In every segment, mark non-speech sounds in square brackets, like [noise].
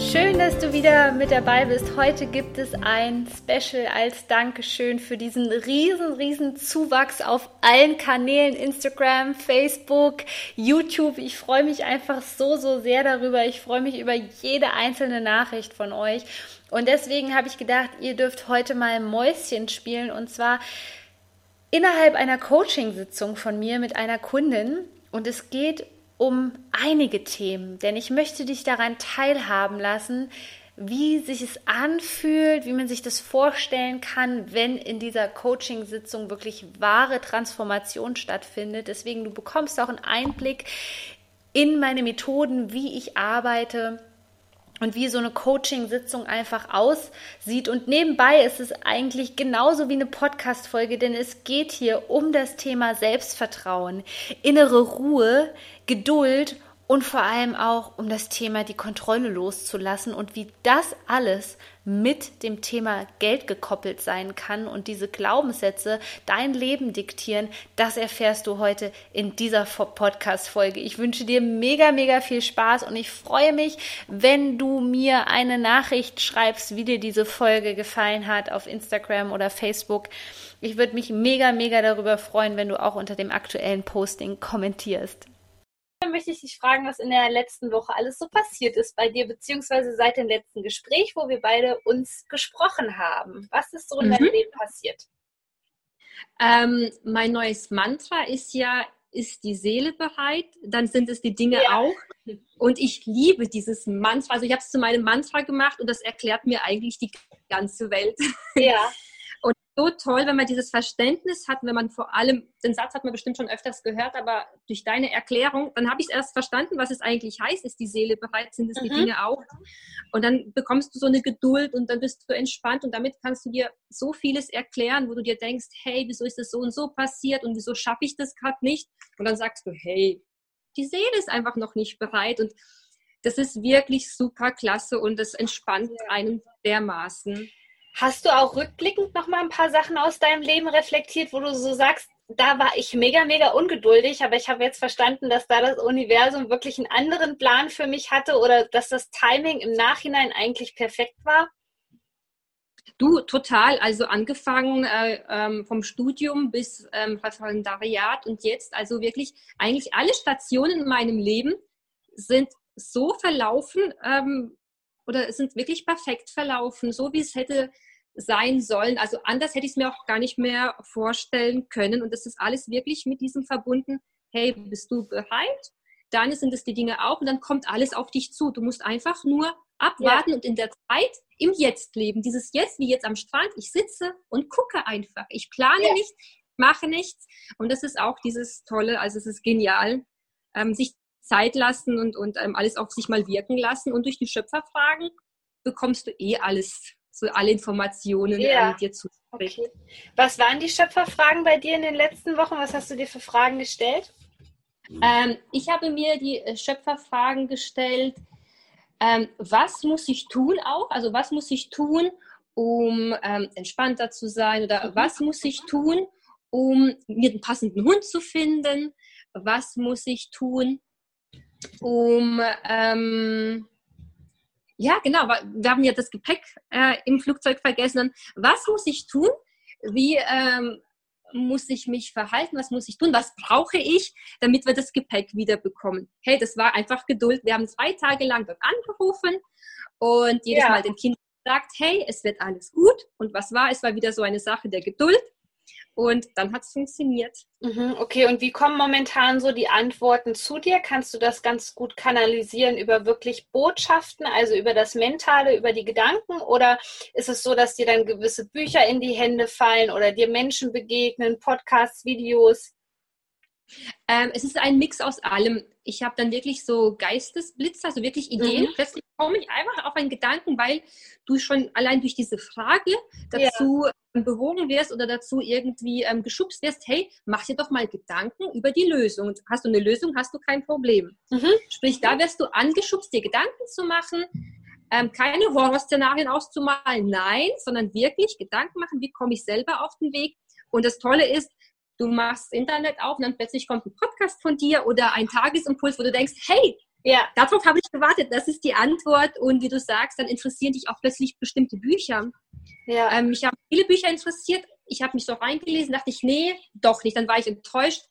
Schön, dass du wieder mit dabei bist. Heute gibt es ein Special als Dankeschön für diesen riesen, riesen Zuwachs auf allen Kanälen, Instagram, Facebook, YouTube. Ich freue mich einfach so, so sehr darüber. Ich freue mich über jede einzelne Nachricht von euch. Und deswegen habe ich gedacht, ihr dürft heute mal Mäuschen spielen und zwar innerhalb einer Coaching-Sitzung von mir mit einer Kundin. Und es geht um einige Themen, denn ich möchte dich daran teilhaben lassen, wie sich es anfühlt, wie man sich das vorstellen kann, wenn in dieser Coaching-Sitzung wirklich wahre Transformation stattfindet. Deswegen, du bekommst auch einen Einblick in meine Methoden, wie ich arbeite und wie so eine Coaching-Sitzung einfach aussieht. Und nebenbei ist es eigentlich genauso wie eine Podcast-Folge, denn es geht hier um das Thema Selbstvertrauen, innere Ruhe, Geduld und vor allem auch um das Thema die Kontrolle loszulassen und wie das alles mit dem Thema Geld gekoppelt sein kann und diese Glaubenssätze dein Leben diktieren, das erfährst du heute in dieser Podcast-Folge. Ich wünsche dir mega, mega viel Spaß und ich freue mich, wenn du mir eine Nachricht schreibst, wie dir diese Folge gefallen hat auf Instagram oder Facebook. Ich würde mich mega, mega darüber freuen, wenn du auch unter dem aktuellen Posting kommentierst möchte ich dich fragen, was in der letzten Woche alles so passiert ist bei dir, beziehungsweise seit dem letzten Gespräch, wo wir beide uns gesprochen haben. Was ist so in mhm. deinem Leben passiert? Ähm, mein neues Mantra ist ja, ist die Seele bereit, dann sind es die Dinge ja. auch. Und ich liebe dieses Mantra. Also ich habe es zu meinem Mantra gemacht und das erklärt mir eigentlich die ganze Welt. Ja. [laughs] so toll, wenn man dieses Verständnis hat, wenn man vor allem, den Satz hat man bestimmt schon öfters gehört, aber durch deine Erklärung, dann habe ich es erst verstanden, was es eigentlich heißt, ist die Seele bereit, sind es mhm. die Dinge auch. Und dann bekommst du so eine Geduld und dann bist du entspannt und damit kannst du dir so vieles erklären, wo du dir denkst, hey, wieso ist das so und so passiert und wieso schaffe ich das gerade nicht? Und dann sagst du, hey, die Seele ist einfach noch nicht bereit und das ist wirklich super klasse und das entspannt einem dermaßen. Hast du auch rückblickend noch mal ein paar Sachen aus deinem Leben reflektiert, wo du so sagst, da war ich mega, mega ungeduldig, aber ich habe jetzt verstanden, dass da das Universum wirklich einen anderen Plan für mich hatte oder dass das Timing im Nachhinein eigentlich perfekt war? Du, total. Also angefangen äh, ähm, vom Studium bis ähm, Referendariat und jetzt, also wirklich eigentlich alle Stationen in meinem Leben sind so verlaufen, ähm, oder es sind wirklich perfekt verlaufen, so wie es hätte sein sollen. Also anders hätte ich es mir auch gar nicht mehr vorstellen können. Und das ist alles wirklich mit diesem verbunden. Hey, bist du bereit? Dann sind es die Dinge auch und dann kommt alles auf dich zu. Du musst einfach nur abwarten ja. und in der Zeit im Jetzt leben. Dieses Jetzt, wie jetzt am Strand, ich sitze und gucke einfach. Ich plane ja. nicht, mache nichts. Und das ist auch dieses Tolle, also es ist genial, ähm, sich Zeit lassen und, und ähm, alles auf sich mal wirken lassen. Und durch die Schöpferfragen bekommst du eh alles, so alle Informationen ja. ähm, dir zu. Okay. Was waren die Schöpferfragen bei dir in den letzten Wochen? Was hast du dir für Fragen gestellt? Ähm, ich habe mir die äh, Schöpferfragen gestellt. Ähm, was muss ich tun auch? Also was muss ich tun, um ähm, entspannter zu sein? Oder mhm. was muss ich tun, um mir den passenden Hund zu finden? Was muss ich tun, um, ähm, ja, genau, wir haben ja das Gepäck äh, im Flugzeug vergessen. Was muss ich tun? Wie ähm, muss ich mich verhalten? Was muss ich tun? Was brauche ich, damit wir das Gepäck wieder bekommen? Hey, das war einfach Geduld. Wir haben zwei Tage lang dort angerufen und jedes ja. Mal den Kindern gesagt, hey, es wird alles gut. Und was war? Es war wieder so eine Sache der Geduld. Und dann hat es funktioniert. Mhm, okay, und wie kommen momentan so die Antworten zu dir? Kannst du das ganz gut kanalisieren über wirklich Botschaften, also über das Mentale, über die Gedanken? Oder ist es so, dass dir dann gewisse Bücher in die Hände fallen oder dir Menschen begegnen, Podcasts, Videos? Ähm, es ist ein Mix aus allem. Ich habe dann wirklich so Geistesblitze, also wirklich Ideen. Mhm. Plötzlich komme ich einfach auf einen Gedanken, weil du schon allein durch diese Frage dazu ja. bewogen wirst oder dazu irgendwie ähm, geschubst wirst, hey, mach dir doch mal Gedanken über die Lösung. Hast du eine Lösung, hast du kein Problem. Mhm. Sprich, da wirst du angeschubst, dir Gedanken zu machen, ähm, keine Horrorszenarien auszumalen, nein, sondern wirklich Gedanken machen, wie komme ich selber auf den Weg. Und das Tolle ist, du machst Internet auf und dann plötzlich kommt ein Podcast von dir oder ein Tagesimpuls, wo du denkst, hey, ja. darauf habe ich gewartet, das ist die Antwort. Und wie du sagst, dann interessieren dich auch plötzlich bestimmte Bücher. Ja. Ähm, mich haben viele Bücher interessiert. Ich habe mich so reingelesen, dachte ich, nee, doch nicht. Dann war ich enttäuscht.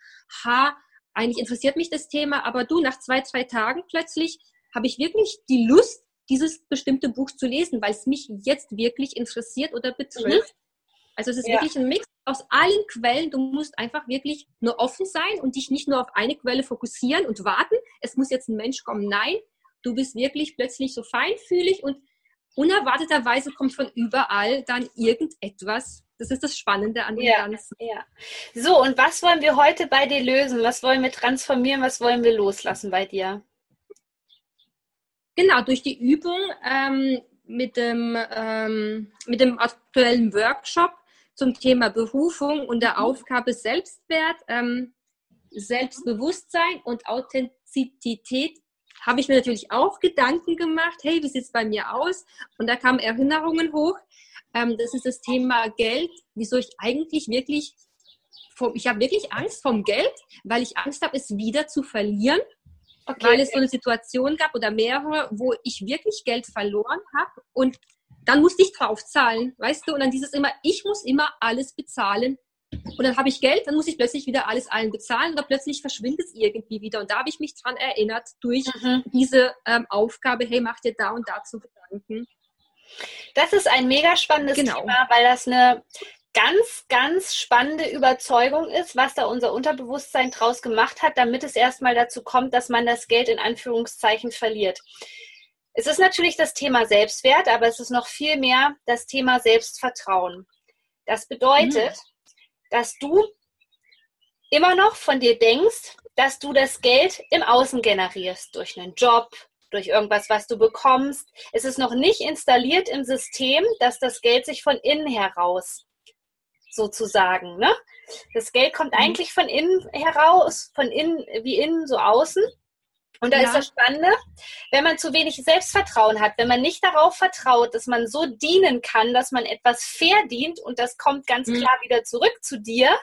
Ha, eigentlich interessiert mich das Thema, aber du, nach zwei, zwei Tagen plötzlich habe ich wirklich die Lust, dieses bestimmte Buch zu lesen, weil es mich jetzt wirklich interessiert oder betrifft. Also es ist ja. wirklich ein Mix aus allen Quellen. Du musst einfach wirklich nur offen sein und dich nicht nur auf eine Quelle fokussieren und warten. Es muss jetzt ein Mensch kommen. Nein, du bist wirklich plötzlich so feinfühlig und unerwarteterweise kommt von überall dann irgendetwas. Das ist das Spannende an dem ja, Ganzen. Ja. So, und was wollen wir heute bei dir lösen? Was wollen wir transformieren? Was wollen wir loslassen bei dir? Genau, durch die Übung ähm, mit, dem, ähm, mit dem aktuellen Workshop zum Thema Berufung und der mhm. Aufgabe Selbstwert, ähm, Selbstbewusstsein und Authentizität habe ich mir natürlich auch Gedanken gemacht, hey, wie sieht es bei mir aus? Und da kamen Erinnerungen hoch. Ähm, das ist das Thema Geld, wieso ich eigentlich wirklich, vom, ich habe wirklich Angst vom Geld, weil ich Angst habe, es wieder zu verlieren. Okay. Weil es so eine Situation gab oder mehrere, wo ich wirklich Geld verloren habe und dann musste ich draufzahlen, weißt du? Und dann dieses immer, ich muss immer alles bezahlen. Und dann habe ich Geld, dann muss ich plötzlich wieder alles allen bezahlen oder plötzlich verschwindet es irgendwie wieder. Und da habe ich mich dran erinnert durch mhm. diese ähm, Aufgabe, hey, mach dir da und dazu Gedanken. Das ist ein mega spannendes genau. Thema, weil das eine ganz, ganz spannende Überzeugung ist, was da unser Unterbewusstsein draus gemacht hat, damit es erstmal dazu kommt, dass man das Geld in Anführungszeichen verliert. Es ist natürlich das Thema Selbstwert, aber es ist noch viel mehr das Thema Selbstvertrauen. Das bedeutet, mhm. dass du immer noch von dir denkst, dass du das Geld im Außen generierst, durch einen Job, durch irgendwas, was du bekommst. Es ist noch nicht installiert im System, dass das Geld sich von innen heraus sozusagen. Ne? Das Geld kommt mhm. eigentlich von innen heraus, von innen wie innen so außen. Und da ja. ist das Spannende, wenn man zu wenig Selbstvertrauen hat, wenn man nicht darauf vertraut, dass man so dienen kann, dass man etwas verdient und das kommt ganz mhm. klar wieder zurück zu dir,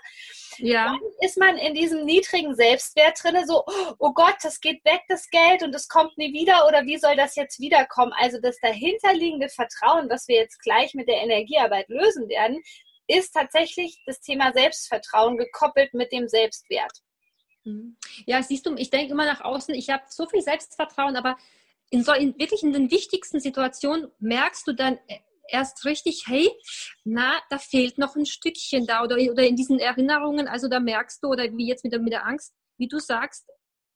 ja. dann ist man in diesem niedrigen Selbstwert drinne, so, oh Gott, das geht weg, das Geld und es kommt nie wieder oder wie soll das jetzt wiederkommen? Also das dahinterliegende Vertrauen, was wir jetzt gleich mit der Energiearbeit lösen werden, ist tatsächlich das Thema Selbstvertrauen gekoppelt mit dem Selbstwert. Mhm. Ja, siehst du, ich denke immer nach außen, ich habe so viel Selbstvertrauen, aber in so in, wirklich in den wichtigsten Situationen merkst du dann erst richtig, hey, na, da fehlt noch ein Stückchen da oder, oder in diesen Erinnerungen, also da merkst du, oder wie jetzt mit der, mit der Angst, wie du sagst,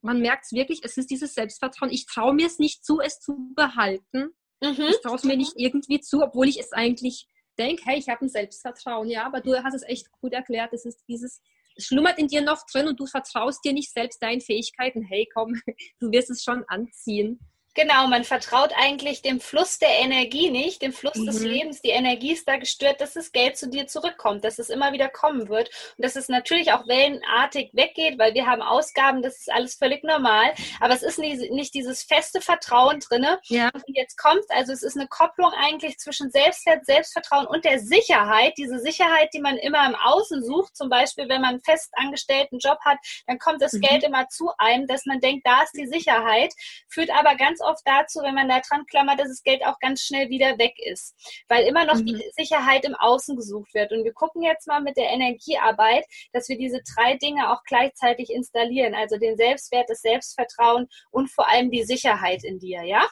man merkt es wirklich, es ist dieses Selbstvertrauen. Ich traue mir es nicht zu, es zu behalten. Mhm. Ich traue es mir nicht irgendwie zu, obwohl ich es eigentlich denke, hey, ich habe ein Selbstvertrauen, ja, aber du hast es echt gut erklärt, es ist dieses, es schlummert in dir noch drin und du vertraust dir nicht selbst deinen Fähigkeiten, hey, komm, [laughs] du wirst es schon anziehen. Genau, man vertraut eigentlich dem Fluss der Energie nicht, dem Fluss mhm. des Lebens. Die Energie ist da gestört, dass das Geld zu dir zurückkommt, dass es immer wieder kommen wird und dass es natürlich auch wellenartig weggeht, weil wir haben Ausgaben, das ist alles völlig normal. Aber es ist nicht, nicht dieses feste Vertrauen drinne, ja. jetzt kommt. Also es ist eine Kopplung eigentlich zwischen Selbstwert, Selbstvertrauen und der Sicherheit. Diese Sicherheit, die man immer im Außen sucht, zum Beispiel, wenn man einen fest angestellten Job hat, dann kommt das mhm. Geld immer zu einem, dass man denkt, da ist die Sicherheit, führt aber ganz oft dazu, wenn man da dran klammert, dass das Geld auch ganz schnell wieder weg ist, weil immer noch mhm. die Sicherheit im Außen gesucht wird. Und wir gucken jetzt mal mit der Energiearbeit, dass wir diese drei Dinge auch gleichzeitig installieren, also den Selbstwert, das Selbstvertrauen und vor allem die Sicherheit in dir, ja?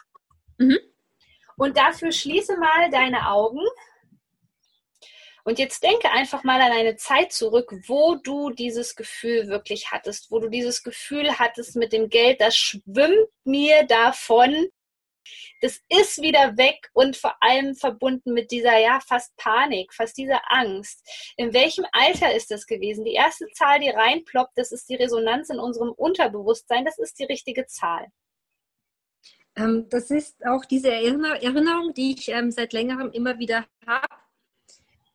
Mhm. Und dafür schließe mal deine Augen. Und jetzt denke einfach mal an eine Zeit zurück, wo du dieses Gefühl wirklich hattest, wo du dieses Gefühl hattest mit dem Geld, das schwimmt mir davon. das ist wieder weg und vor allem verbunden mit dieser, ja, fast Panik, fast dieser Angst. In welchem Alter ist das gewesen? Die erste Zahl, die reinploppt, das ist die Resonanz in unserem Unterbewusstsein, das ist die richtige Zahl. Ähm, das ist auch diese Erinnerung, die ich ähm, seit längerem immer wieder habe.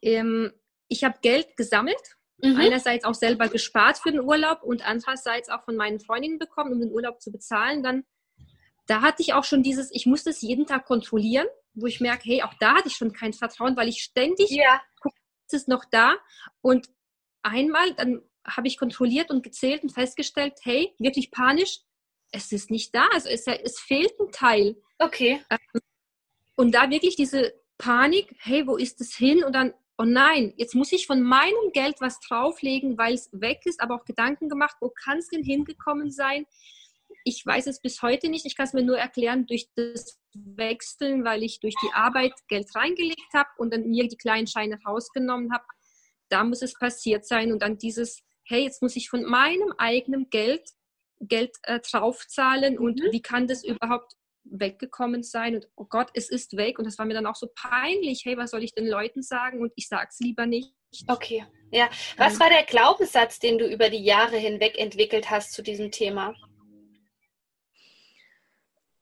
Ähm, ich habe Geld gesammelt, mhm. einerseits auch selber gespart für den Urlaub und andererseits auch von meinen Freundinnen bekommen, um den Urlaub zu bezahlen. Dann, da hatte ich auch schon dieses, ich musste es jeden Tag kontrollieren, wo ich merke, hey, auch da hatte ich schon kein Vertrauen, weil ich ständig ja. gucke, ist es noch da? Und einmal, dann habe ich kontrolliert und gezählt und festgestellt, hey, wirklich panisch, es ist nicht da. Also es, es fehlt ein Teil. Okay. Ähm, und da wirklich diese Panik, hey, wo ist es hin? Und dann, oh nein, jetzt muss ich von meinem Geld was drauflegen, weil es weg ist, aber auch Gedanken gemacht, wo kann es denn hingekommen sein? Ich weiß es bis heute nicht. Ich kann es mir nur erklären durch das Wechseln, weil ich durch die Arbeit Geld reingelegt habe und dann mir die kleinen Scheine rausgenommen habe. Da muss es passiert sein. Und dann dieses, hey, jetzt muss ich von meinem eigenen Geld Geld äh, draufzahlen und mhm. wie kann das überhaupt weggekommen sein und oh Gott, es ist weg und das war mir dann auch so peinlich, hey, was soll ich den Leuten sagen und ich sag's lieber nicht. Okay, ja. Was war der Glaubenssatz, den du über die Jahre hinweg entwickelt hast zu diesem Thema?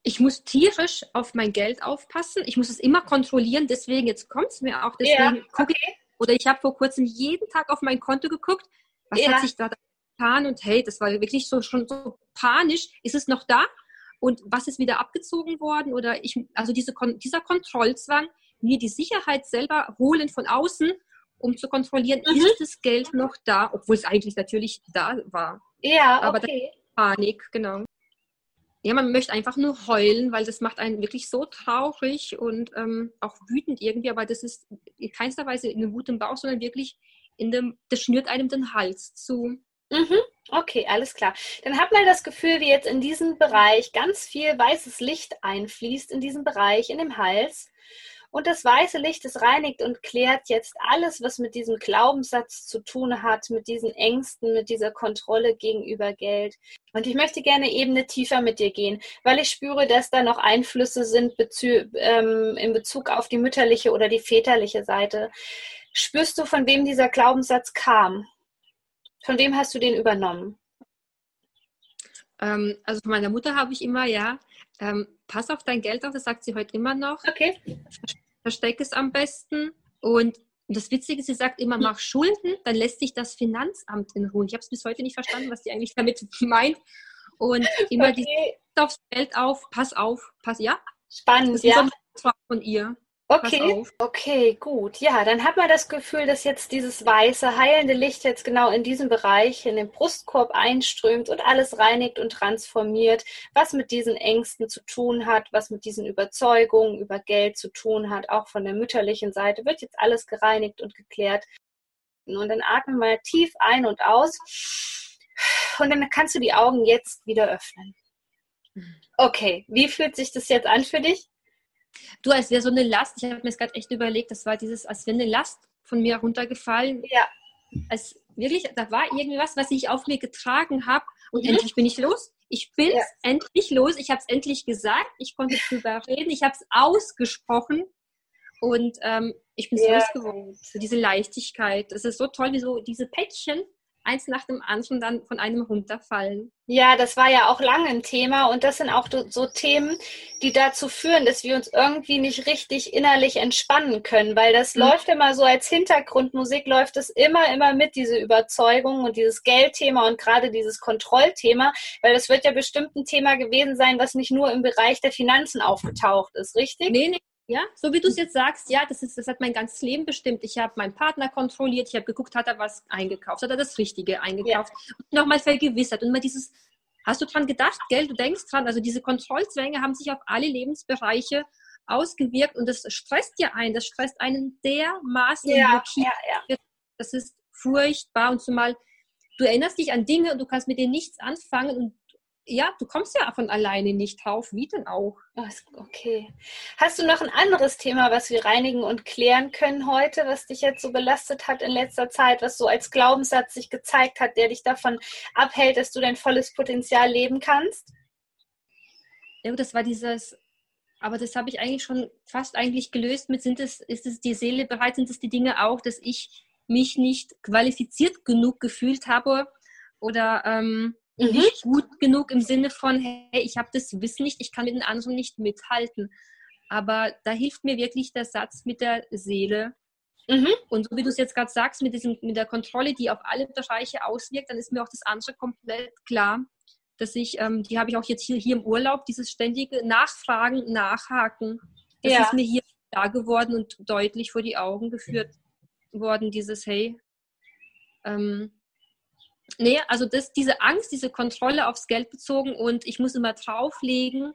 Ich muss tierisch auf mein Geld aufpassen. Ich muss es immer kontrollieren. Deswegen, jetzt kommt es mir auch. Deswegen ja, okay. ich, oder ich habe vor kurzem jeden Tag auf mein Konto geguckt. Was ja. hat sich da getan und hey, das war wirklich so schon so panisch. Ist es noch da? Und was ist wieder abgezogen worden? Oder ich, also diese, dieser Kontrollzwang, mir die Sicherheit selber holen von außen, um zu kontrollieren, mhm. ist das Geld noch da, obwohl es eigentlich natürlich da war. Ja, aber okay. Panik, genau. Ja, man möchte einfach nur heulen, weil das macht einen wirklich so traurig und ähm, auch wütend irgendwie, aber das ist in keinster Weise in einem guten Bauch, sondern wirklich in dem, das schnürt einem den Hals zu. Mhm. Okay, alles klar. Dann hat man das Gefühl, wie jetzt in diesem Bereich ganz viel weißes Licht einfließt, in diesem Bereich, in dem Hals. Und das weiße Licht, das reinigt und klärt jetzt alles, was mit diesem Glaubenssatz zu tun hat, mit diesen Ängsten, mit dieser Kontrolle gegenüber Geld. Und ich möchte gerne Ebene tiefer mit dir gehen, weil ich spüre, dass da noch Einflüsse sind bezü ähm, in Bezug auf die mütterliche oder die väterliche Seite. Spürst du, von wem dieser Glaubenssatz kam? Von wem hast du den übernommen? Ähm, also von meiner Mutter habe ich immer, ja, ähm, pass auf dein Geld auf, das sagt sie heute immer noch. Okay. Versteck es am besten. Und das Witzige ist, sie sagt immer, mach Schulden, dann lässt sich das Finanzamt in Ruhe. Ich habe es bis heute nicht verstanden, was sie eigentlich damit [laughs] meint. Und immer okay. die aufs Geld auf, pass auf, pass, ja. Spannend, ja. Von ihr. Okay, okay, gut. Ja, dann hat man das Gefühl, dass jetzt dieses weiße, heilende Licht jetzt genau in diesem Bereich, in den Brustkorb einströmt und alles reinigt und transformiert, was mit diesen Ängsten zu tun hat, was mit diesen Überzeugungen über Geld zu tun hat, auch von der mütterlichen Seite, wird jetzt alles gereinigt und geklärt. Und dann atme mal tief ein und aus. Und dann kannst du die Augen jetzt wieder öffnen. Mhm. Okay, wie fühlt sich das jetzt an für dich? Du, als wäre so eine Last, ich habe mir das gerade echt überlegt, das war dieses, als wäre eine Last von mir runtergefallen. Ja. Als wirklich, da war irgendwie was, was ich auf mir getragen habe und mhm. endlich bin ich los. Ich bin ja. endlich los. Ich habe es endlich gesagt. Ich konnte drüber [laughs] reden. Ich habe es ausgesprochen und ähm, ich bin ja. losgeworden. So diese Leichtigkeit. Das ist so toll, wie so diese Päckchen eins nach dem anderen dann von einem runterfallen. Ja, das war ja auch lange ein Thema und das sind auch so Themen, die dazu führen, dass wir uns irgendwie nicht richtig innerlich entspannen können, weil das mhm. läuft immer so als Hintergrundmusik, läuft es immer, immer mit, diese Überzeugung und dieses Geldthema und gerade dieses Kontrollthema, weil das wird ja bestimmt ein Thema gewesen sein, was nicht nur im Bereich der Finanzen aufgetaucht ist, richtig? Nee, nee, ja, so wie du es jetzt sagst, ja, das, ist, das hat mein ganzes Leben bestimmt. Ich habe meinen Partner kontrolliert, ich habe geguckt, hat er was eingekauft, hat er das Richtige eingekauft. Ja. Und nochmal vergewissert. Und immer dieses, hast du dran gedacht, gell, du denkst dran, also diese Kontrollzwänge haben sich auf alle Lebensbereiche ausgewirkt und das stresst ja einen, das stresst einen dermaßen. Ja, ja, ja. Das ist furchtbar. Und zumal du erinnerst dich an Dinge und du kannst mit denen nichts anfangen und ja, du kommst ja von alleine nicht drauf. Wie denn auch? Okay. Hast du noch ein anderes Thema, was wir reinigen und klären können heute, was dich jetzt so belastet hat in letzter Zeit, was so als Glaubenssatz sich gezeigt hat, der dich davon abhält, dass du dein volles Potenzial leben kannst? Ja, das war dieses aber das habe ich eigentlich schon fast eigentlich gelöst mit, sind es, ist es die Seele bereit, sind es die Dinge auch, dass ich mich nicht qualifiziert genug gefühlt habe oder ähm, mhm. nicht gut genug im Sinne von, hey, ich habe das Wissen nicht, ich kann mit den anderen nicht mithalten. Aber da hilft mir wirklich der Satz mit der Seele. Mhm. Und so wie du es jetzt gerade sagst, mit, diesem, mit der Kontrolle, die auf alle Bereiche auswirkt, dann ist mir auch das andere komplett klar, dass ich, ähm, die habe ich auch jetzt hier, hier im Urlaub, dieses ständige Nachfragen, Nachhaken. Das ja. ist mir hier klar geworden und deutlich vor die Augen geführt worden, dieses Hey. Ähm, nee, also das, diese Angst, diese Kontrolle aufs Geld bezogen und ich muss immer drauflegen.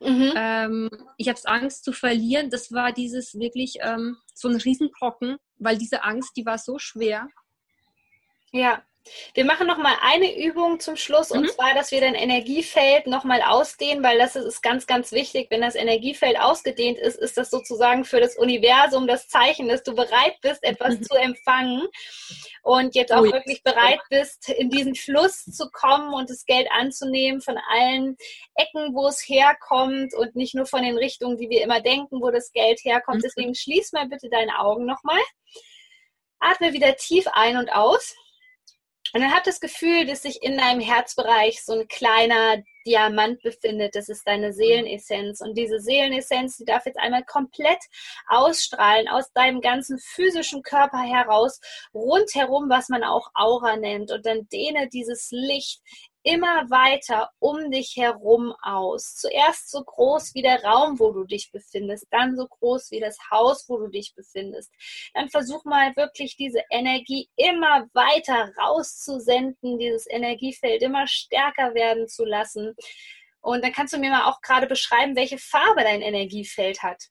Mhm. Ähm, ich habe Angst zu verlieren. Das war dieses wirklich ähm, so ein Riesenbrocken, weil diese Angst, die war so schwer. Ja. Wir machen noch mal eine Übung zum Schluss mhm. und zwar, dass wir dein Energiefeld noch mal ausdehnen, weil das ist ganz, ganz wichtig. Wenn das Energiefeld ausgedehnt ist, ist das sozusagen für das Universum das Zeichen, dass du bereit bist, etwas mhm. zu empfangen und jetzt auch Ui. wirklich bereit bist, in diesen Fluss zu kommen und das Geld anzunehmen von allen Ecken, wo es herkommt und nicht nur von den Richtungen, die wir immer denken, wo das Geld herkommt. Mhm. Deswegen schließ mal bitte deine Augen noch mal. Atme wieder tief ein und aus. Und dann hat das Gefühl, dass sich in deinem Herzbereich so ein kleiner Diamant befindet. Das ist deine Seelenessenz. Und diese Seelenessenz, die darf jetzt einmal komplett ausstrahlen aus deinem ganzen physischen Körper heraus, rundherum, was man auch Aura nennt. Und dann dehne dieses Licht immer weiter um dich herum aus. Zuerst so groß wie der Raum, wo du dich befindest, dann so groß wie das Haus, wo du dich befindest. Dann versuch mal wirklich diese Energie immer weiter rauszusenden, dieses Energiefeld immer stärker werden zu lassen. Und dann kannst du mir mal auch gerade beschreiben, welche Farbe dein Energiefeld hat.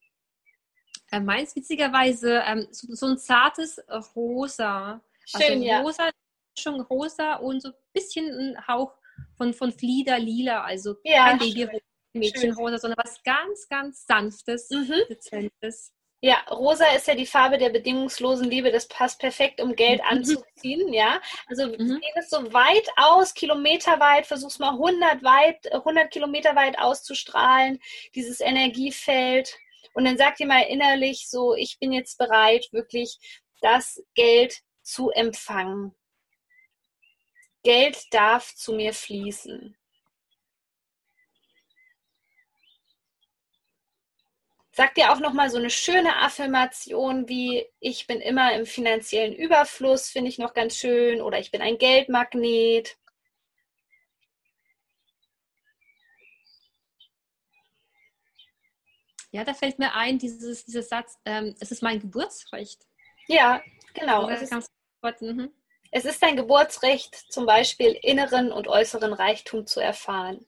Äh, meins witzigerweise ähm, so, so, ein zartes Rosa. Schön, also ja. rosa, schon rosa und so ein bisschen ein Hauch von, von Flieder lila, also ja, kein Babyrosa, Mädchenrosa, sondern was ganz, ganz Sanftes, mhm. Dezentes. Ja, rosa ist ja die Farbe der bedingungslosen Liebe. Das passt perfekt, um Geld mhm. anzuziehen. Ja, also mhm. es so weit aus, kilometerweit. Versuch's mal 100 weit, 100 Kilometer weit auszustrahlen. Dieses Energiefeld. Und dann sag dir mal innerlich so: Ich bin jetzt bereit, wirklich das Geld zu empfangen. Geld darf zu mir fließen. Sag dir auch noch mal so eine schöne Affirmation wie ich bin immer im finanziellen Überfluss, finde ich noch ganz schön oder ich bin ein Geldmagnet. Ja, da fällt mir ein, dieses, dieser Satz, ähm, es ist mein Geburtsrecht. Ja, genau. Es ist, mhm. Es ist dein Geburtsrecht, zum Beispiel inneren und äußeren Reichtum zu erfahren.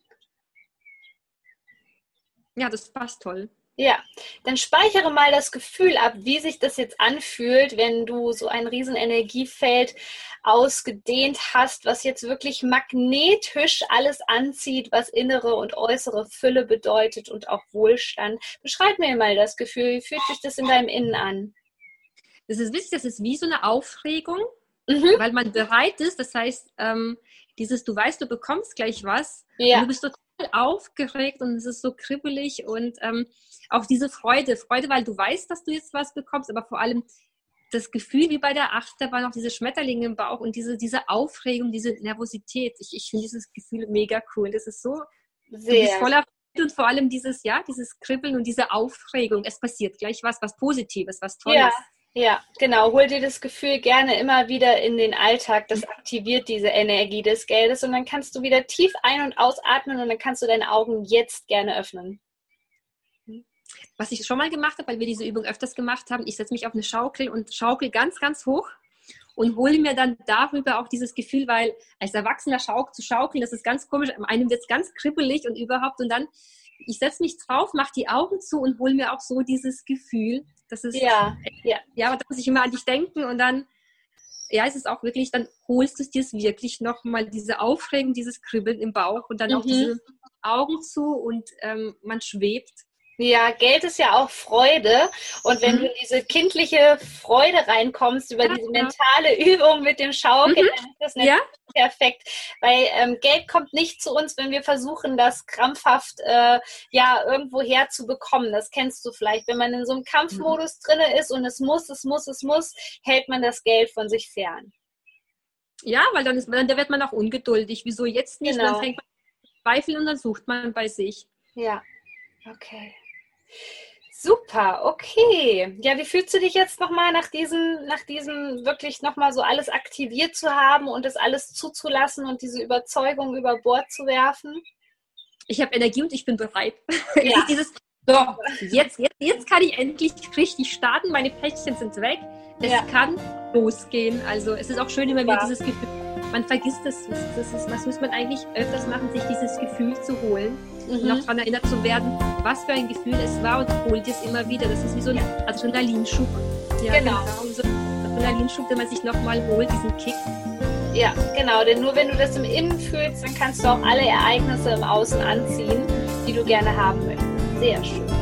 Ja, das passt toll. Ja, dann speichere mal das Gefühl ab, wie sich das jetzt anfühlt, wenn du so ein riesen Energiefeld ausgedehnt hast, was jetzt wirklich magnetisch alles anzieht, was innere und äußere Fülle bedeutet und auch Wohlstand. Beschreib mir mal das Gefühl, wie fühlt sich das in deinem Innen an? Das ist wichtig, das ist wie so eine Aufregung, mhm. weil man bereit ist. Das heißt, ähm, dieses, du weißt, du bekommst gleich was. Ja. du bist total aufgeregt und es ist so kribbelig und ähm, auch diese Freude. Freude, weil du weißt, dass du jetzt was bekommst, aber vor allem das Gefühl wie bei der Achterbahn, auch diese Schmetterlinge im Bauch und diese, diese Aufregung, diese Nervosität. Ich, ich finde dieses Gefühl mega cool. Das ist so Sehr. voller und vor allem dieses, ja, dieses Kribbeln und diese Aufregung. Es passiert gleich was, was Positives, was Tolles. Ja. Ja, genau. Hol dir das Gefühl gerne immer wieder in den Alltag. Das aktiviert diese Energie des Geldes und dann kannst du wieder tief ein- und ausatmen und dann kannst du deine Augen jetzt gerne öffnen. Was ich schon mal gemacht habe, weil wir diese Übung öfters gemacht haben, ich setze mich auf eine Schaukel und schaukel ganz, ganz hoch und hole mir dann darüber auch dieses Gefühl, weil als Erwachsener schauk zu schaukeln, das ist ganz komisch. Einem wird es ganz kribbelig und überhaupt und dann ich setze mich drauf, mache die Augen zu und hole mir auch so dieses Gefühl. Das ist ja, ja, ja, da muss ich immer an dich denken und dann, ja, es ist auch wirklich, dann holst du es dir wirklich nochmal, diese Aufregung, dieses Kribbeln im Bauch und dann mhm. auch diese Augen zu und ähm, man schwebt Ja, Geld ist ja auch Freude. Und wenn mhm. du in diese kindliche Freude reinkommst über diese mentale [laughs] Übung mit dem Schaukeln, mhm. dann ist das natürlich ja. perfekt. Weil ähm, Geld kommt nicht zu uns, wenn wir versuchen, das krampfhaft äh, ja irgendwo herzubekommen. Das kennst du vielleicht. Wenn man in so einem Kampfmodus mhm. drin ist und es muss, es muss, es muss, hält man das Geld von sich fern. Ja, weil dann, ist, dann wird man auch ungeduldig. Wieso jetzt nicht? Genau. Dann fängt man Zweifel und dann sucht man bei sich. Ja, okay. Super, okay. Ja, wie fühlst du dich jetzt nochmal nach diesem, nach diesem wirklich nochmal so alles aktiviert zu haben und das alles zuzulassen und diese Überzeugung über Bord zu werfen? Ich habe Energie und ich bin bereit. [laughs] Ja. Dieses, so, jetzt, jetzt, jetzt kann ich endlich richtig starten. Meine Päckchen sind weg. Es ja. kann losgehen. Also es ist auch schön immer wieder dieses Gefühl. Man vergisst es. Das, ist, das muss man eigentlich öfters machen, sich dieses Gefühl zu holen mhm. und auch daran erinnert zu werden, was für ein Gefühl es war und holt es immer wieder. Das ist wie so ein Adrenalinschub. Ja, genau. genau. So Adrenalinschub, den man sich nochmal holt, diesen Kick. Ja, genau, denn nur wenn du das im Innen fühlst, dann kannst du auch alle Ereignisse im Außen anziehen, die du gerne haben möchtest. Sehr schön.